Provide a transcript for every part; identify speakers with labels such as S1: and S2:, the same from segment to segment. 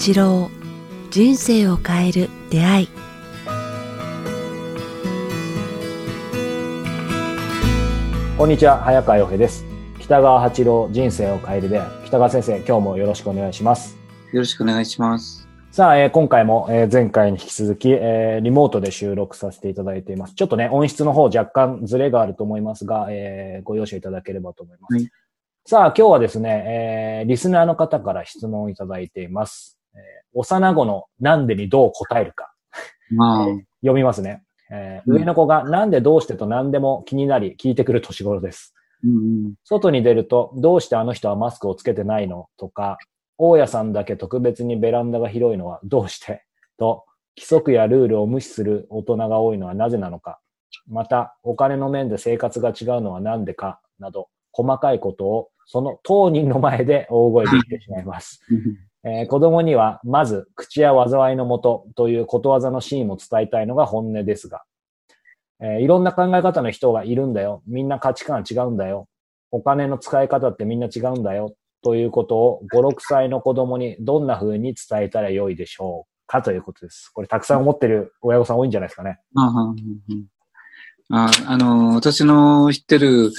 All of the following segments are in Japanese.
S1: 八郎人生を変える出会い
S2: こんにちは早川洋平です北川八郎人生を変える出会い北川先生今日もよろしくお願いします
S3: よろしくお願いします。
S2: さあ、えー今回も、えー前回に引き続き、えーリモートで収録させていただいています。ちょっとね、音質の方若干ズレがあると思いますが、えーご容赦いただければと思います。
S3: はい
S2: さあ、今日はですね、えーリスナーの方から質問をいただいています。えー幼子のなんでにどう答えるか。
S3: まあ、
S2: 読みますね。えー
S3: うん
S2: 上の子がなんでどうしてと何でも気になり聞いてくる年頃です。
S3: うんうん、
S2: 外に出ると、どうしてあの人はマスクをつけてないのとか、大家さんだけ特別にベランダが広いのはどうしてと、規則やルールを無視する大人が多いのはなぜなのか。また、お金の面で生活が違うのは何でかなど、細かいことをその当人の前で大声で言ってしまいます。えー子供には、まず、口や災いのもとということわざのシーンを伝えたいのが本音ですが、えーいろんな考え方の人がいるんだよ。みんな価値観違うんだよ。お金の使い方ってみんな違うんだよ。ということを5、6歳の子供にどんな風に伝えたらよいでしょうかということです。これたくさん思ってる親御さん多いんじゃないですかね。
S3: あああの、私の知ってる、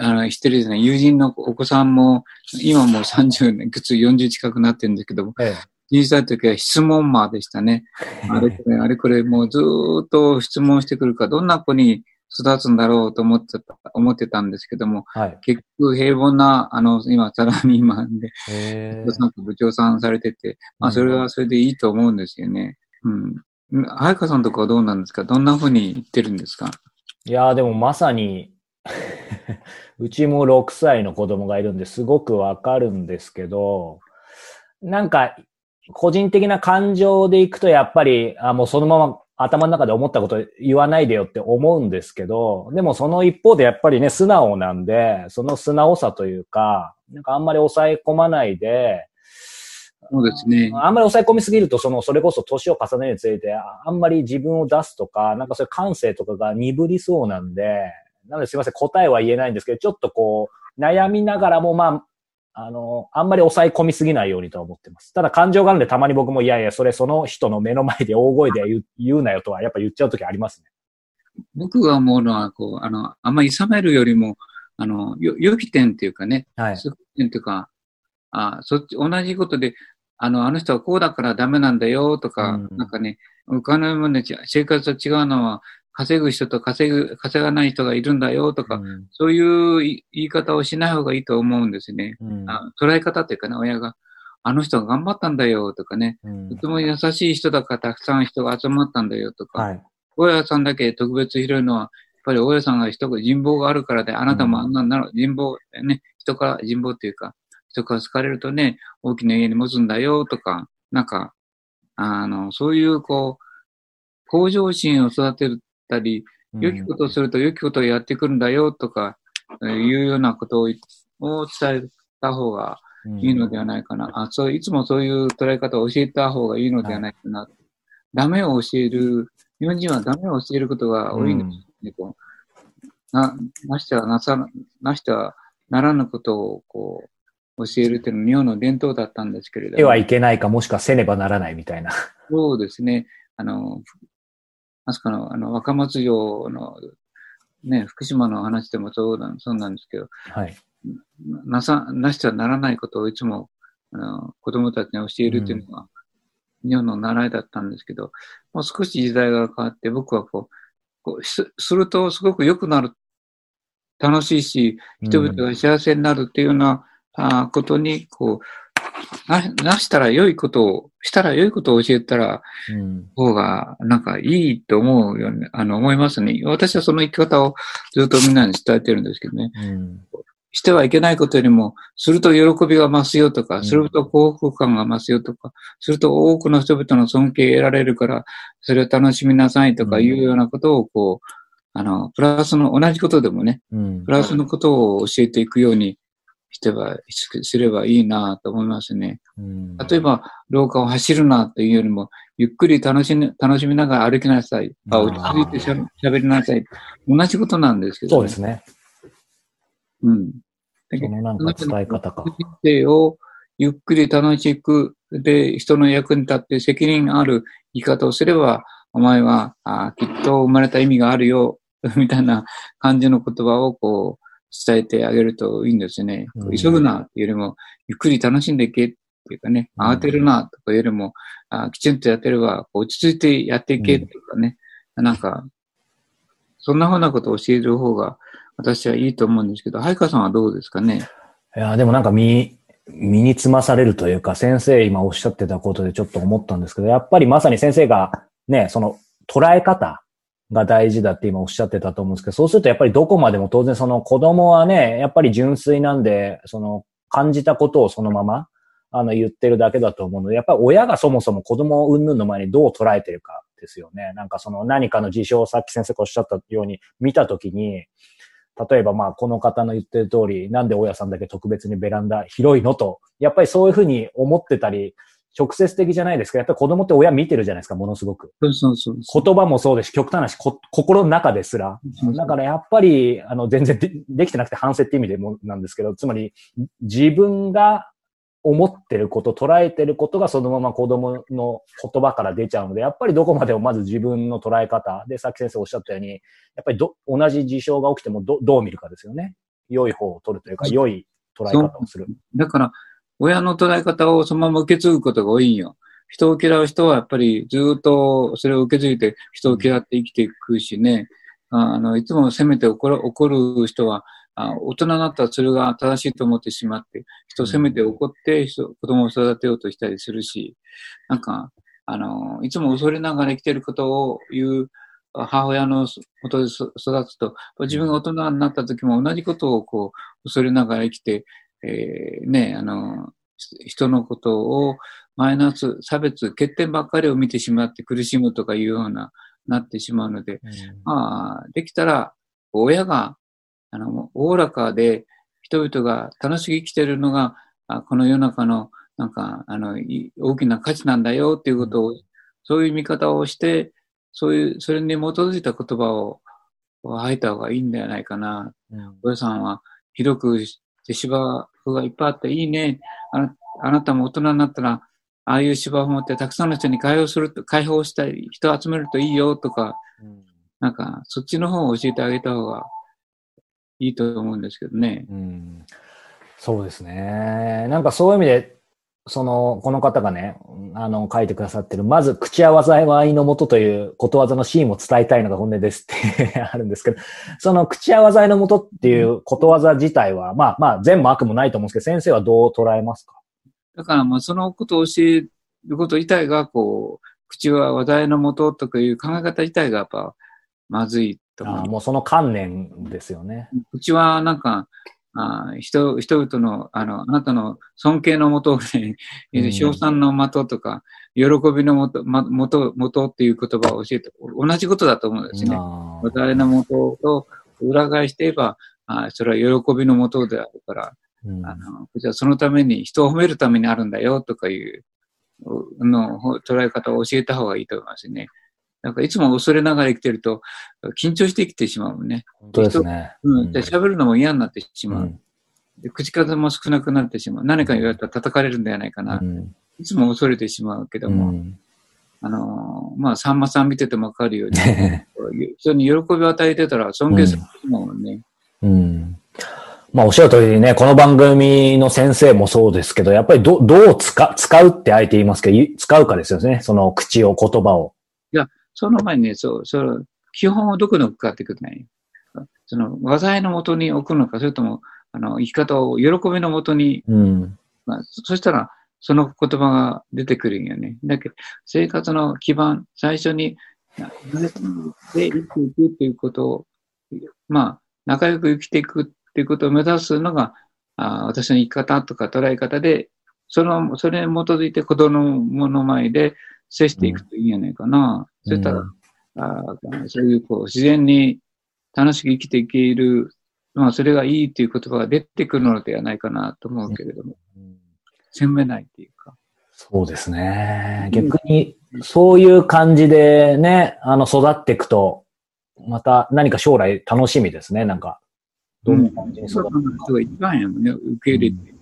S3: あの知ってるですね、友人のお子さんも、今もう30年、くつ40近くなってるんですけども、
S2: え
S3: 小さい時は質問魔でしたね。あれこれ、あれこれ、もうずーっと質問してくるから、どんな子に育つんだろうと思ってた、思ってたんですけども、
S2: はい。
S3: 結局平凡な、あの、今、サラリーマンで、
S2: え
S3: 部長さんされてて、まあ、それはそれでいいと思うんですよね。うん。うん早川さんとかはどうなんですか？どんな風に言ってるんですか？
S2: いやーでもまさに、うちも6歳の子供がいるんですごくわかるんですけど、なんか、個人的な感情でいくとやっぱり、あ、もうそのまま頭の中で思ったこと言わないでよって思うんですけど、でもその一方でやっぱりね、素直なんで、その素直さというか、なんかあんまり抑え込まないで、
S3: そうですね。
S2: あんまり抑え込みすぎると、その、それこそ年を重ねるにつれて、ああんまり自分を出すとか、なんかそういう感性とかが鈍りそうなんで、なのですいません、答えは言えないんですけど、ちょっとこう、悩みながらも、まあ、あの、あんまり抑え込みすぎないようにとは思ってます。ただ感情があるんで、たまに僕も、いやいや、それその人の目の前で大声で言う言うなよとは、やっぱ言っちゃうときありますね。
S3: 僕が思うのは、こう、あの、あんまり諌めるよりも、あの、よ、予期点っていうかね、
S2: はい。
S3: 予期点っていうか、あ、そっち、同じことで、あの、あの人はこうだからダメなんだよとか、
S2: うん
S3: なんかね、お金もね、ち生活と違うのは、稼ぐ人と稼ぐ、稼がない人がいるんだよとか、
S2: うん。
S3: そういう言い方をしない方がいいと思うんですね。
S2: うん。
S3: あ捉え方っていうかね、親が、あの人が頑張ったんだよとかね、
S2: うん。
S3: とても優しい人だからたくさん人が集まったんだよとか、
S2: はい。
S3: 大家さんだけ特別広いのは、やっぱり大家さんが人が人望があるからで、あなたもあんななの、人望、ね、人から、人望っていうか、人から好かれるとね、大きな家に持つんだよとか、なんか、あの、そういう、こう、向上心を育てたり、良きことをすると良きことをやってくるんだよとか、えーいうようなことをを伝えた方が
S2: うん
S3: いいのではないかな。あ、そう、いつもそういう捉え方を教えた方がいいのではないかな。ダメを教える、日本人はダメを教えることが多いんですね。こうな、なしてはなさ、なしてはならぬことをこう、教えるっていうのは日本の伝統だったんですけれど
S2: ではいけないか、もしくはせねばならないみたいな。
S3: そうですね。あの、まさかの、あの、若松城の、ね、福島の話でもそうなんそうなんですけど、
S2: はい。
S3: なさ、なしてはならないことをいつも、あの、子供たちに教えるっていうのが、日本の習いだったんですけど、もう少し時代が変わって、僕はこう、こうすするとすごく良くなる、楽しいし、人々が幸せになるっていうような、あーことに、こう、な、なしたら良いことを、したら良いことを教えたら、
S2: うん。
S3: 方が、なんかいいと思うよね、あの、思いますね。私はその生き方をずっとみんなに伝えてるんですけどね。
S2: うん。
S3: してはいけないことよりも、すると喜びが増すよとか、
S2: うん。
S3: すると幸福感が増すよとか、すると多くの人々の尊敬を得られるから、それを楽しみなさいとかいうようなことを、こう、あの、プラスの、同じことでもね、
S2: うん。
S3: プラスのことを教えていくようにしてば、すればいいなと思いますね。
S2: うん
S3: 例えば、廊下を走るなというよりも、ゆっくり楽しみ、楽しみながら歩きなさい。あ、落ち着いてしゃ喋りなさい。同じことなんですけど、
S2: そうですね。
S3: うん。だけど
S2: そのなんか伝え方か。
S3: 人生をゆっくり楽しくで、人の役に立って責任ある生き方をすれば、お前は、あきっと生まれた意味があるよ、みたいな感じの言葉をこう、伝えてあげるといいんですよね。
S2: うん。
S3: 急ぐなっていうよりも、ゆっくり楽しんでいけっていうかね、
S2: うん。
S3: 慌てるなとかよりも、あきちんとやってれば、落ち着いてやっていけっていうかね、なんか、そんなふうなことを教える方が私はいいと思うんですけど、ハイカさんはどうですかね？
S2: いや、でもなんか身、身につまされるというか、先生今おっしゃってたことでちょっと思ったんですけど、やっぱりまさに先生がね、その捉え方が大事だって今おっしゃってたと思うんですけど、そうするとやっぱりどこまでも当然その子供はね、やっぱり純粋なんで、その感じたことをそのまま、あの言ってるだけだと思うので、やっぱり親がそもそも子供を云々の前にどう捉えてるかですよね。なんかその何かの事象をさっき先生がおっしゃったように見たときに、例えばまあこの方の言ってる通り、なんで大家さんだけ特別にベランダ広いのと、やっぱりそういうふうに思ってたり、直接的じゃないですか。やっぱり子供って親見てるじゃないですか、ものすごく。
S3: そうそうそうそう。
S2: 言葉もそうですし、極端な話、こ心の中ですら。
S3: そう
S2: だからやっぱり、あの、全然でできてなくて反省って意味でもなんですけど、つまり、自分が思ってること、捉えてることがそのまま子供の言葉から出ちゃうので、やっぱりどこまでもまず自分の捉え方で、さっき先生おっしゃったように、やっぱりど、同じ事象が起きてもどどう見るかですよね。良い方を取るというか、良い捉え方をする。
S3: だから、親の捉え方をそのまま受け継ぐことが多いんよ。人を嫌う人はやっぱりずっとそれを受け継いで人を嫌って生きていくしね、あの、いつも責めて怒る怒る人は、あ大人になったらそれが正しいと思ってしまって、人を責めて怒って人子供を育てようとしたりするし、なんか、あの、いつも恐れながら生きてることを言う母親のもとで育つと、自分が大人になった時も同じことをこう、恐れながら生きて、えーね、あの、人のことをマイナス、差別、欠点ばっかりを見てしまって苦しむとかいうような、なってしまうので、まあ、できたら、親が、あの、おおらかで、人々が楽しく生きているのが、あこの世の中の、なんか、あの、い大きな価値なんだよっていうことを、そういう見方をして、そういう、それに基づいた言葉を吐いた方がいいんではないかな。
S2: うん。
S3: おさんは広くして芝生がいっぱいあっていいね。あなあなたも大人になったら、ああいう芝生を持ってたくさんの人に開放すると、開放したり、人を集めるといいよとか、
S2: うん
S3: なんか、そっちの方を教えてあげた方がいいと思うんですけどね。
S2: うんそうですね。なんかそういう意味で、その、この方がね、あの、書いてくださってる、まず、口は災いのもとということわざのシーンを伝えたいのが本音ですって あるんですけど、その口は災いのもとっていうことわざ自体は、まあまあ、善も悪もないと思うんですけど、先生はどう捉えますか？
S3: だから、まあ、そのことを教えること自体が、こう、口は話題のもととかいう考え方自体がやっぱ、まずいと思う
S2: ああ。もうその観念ですよね。
S3: うちはなんか、あ人、人々の、あの、あなたの尊敬のもとで、
S2: うん
S3: 賞賛の的とか、喜びのもと、ま、もと、もとっていう言葉を教えて、同じことだと思うんですね。
S2: あ
S3: 話題のもとと裏返して言えば、あそれは喜びのもとであるから、
S2: うん
S3: あの、じゃあそのために、人を褒めるためにあるんだよとかいう、のほ捉え方を教えた方がいいと思いますね。なんかいつも恐れながら生きてると、緊張して生きてしまうね。
S2: 本当ですね。
S3: うん。で、喋るのも嫌になってしまう。
S2: うん
S3: で口数も少なくなってしまう。何か言われたら叩かれるんではないかな。
S2: うん
S3: いつも恐れてしまうけども、
S2: うん
S3: あのーまあ、さんまさん見ててもわかるように、人に喜びを与えてたら尊敬するもんね。
S2: うん。まあ、おっしゃる通りにね、この番組の先生もそうですけど、やっぱりど、どう使、使うってあえて言いますけど、い使うかですよね。その口を、言葉を。
S3: その前にね、そう、その、基本をどこに置くかってことない。その、話題のもとに置くのか、それとも、あの、生き方を喜びのもとに、
S2: うん。
S3: まあ、そそしたら、その言葉が出てくるんよね。だけど、生活の基盤、最初に、なで生きていくっていうことを、まあ、仲良く生きていくっていうことを目指すのが、あ私の生き方とか捉え方で、その、それに基づいて子供の前で接していくといいんじゃないかな。そしたら、あそういうこう自然に楽しく生きていける、まあそれがいいっていう言葉が出てくるのではないかなと思うけれども、
S2: うん
S3: 責めないっていうか。
S2: そうですね。逆に、そういう感じでね、あの、育っていくと、また何か将来楽しみですね、なんか。どんな感じに育
S3: そういう人が一番やもんね、受け入れて。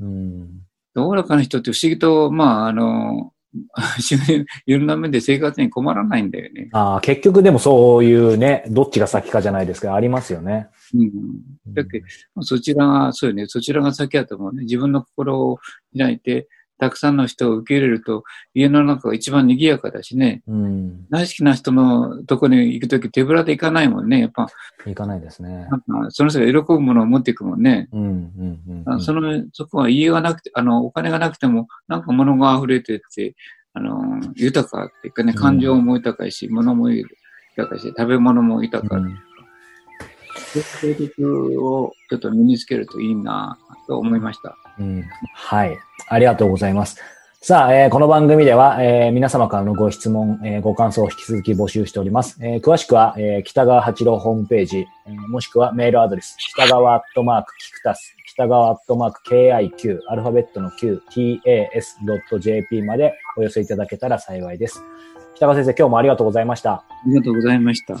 S2: うん。
S3: おおらかな人って不思議と、まあ、あの、いろんな面で生活に困らないんだよね。
S2: ああ、結局でもそういうね、どっちが先かじゃないですか、ありますよね。
S3: うん。だけど、そちらが、そうよね、そちらが先だと思うね。自分の心を開いて、たくさんの人を受け入れると、家の中が一番賑やかだしね。
S2: うん。
S3: 大好きな人のとこに行くとき手ぶらで行かないもんね。やっぱ、
S2: いかないですね。
S3: なんかその人が喜ぶものを持っていくもんね。
S2: うん、うん、うん
S3: その、そこは家がなくて、あの、お金がなくても、なんか物が溢れてて、あの、豊かっていうかね、
S2: うん
S3: 感情も豊かいし、物も豊かいし、食べ物も豊かい。
S2: うん
S3: そういうことをちょっと身につけるといいなと思いました。
S2: うんはい。ありがとうございます。さあ、えーこの番組では、えー皆様からのご質問、えーご感想を引き続き募集しております。えー詳しくは、えー北川八郎ホームページ、えーもしくはメールアドレス、北川アットマークキクタス、北川アットマーク KIQ、アルファベットの Q、TAS.jp までお寄せいただけたら幸いです。北川先生、今日もありがとうございました。
S3: ありがとうございました。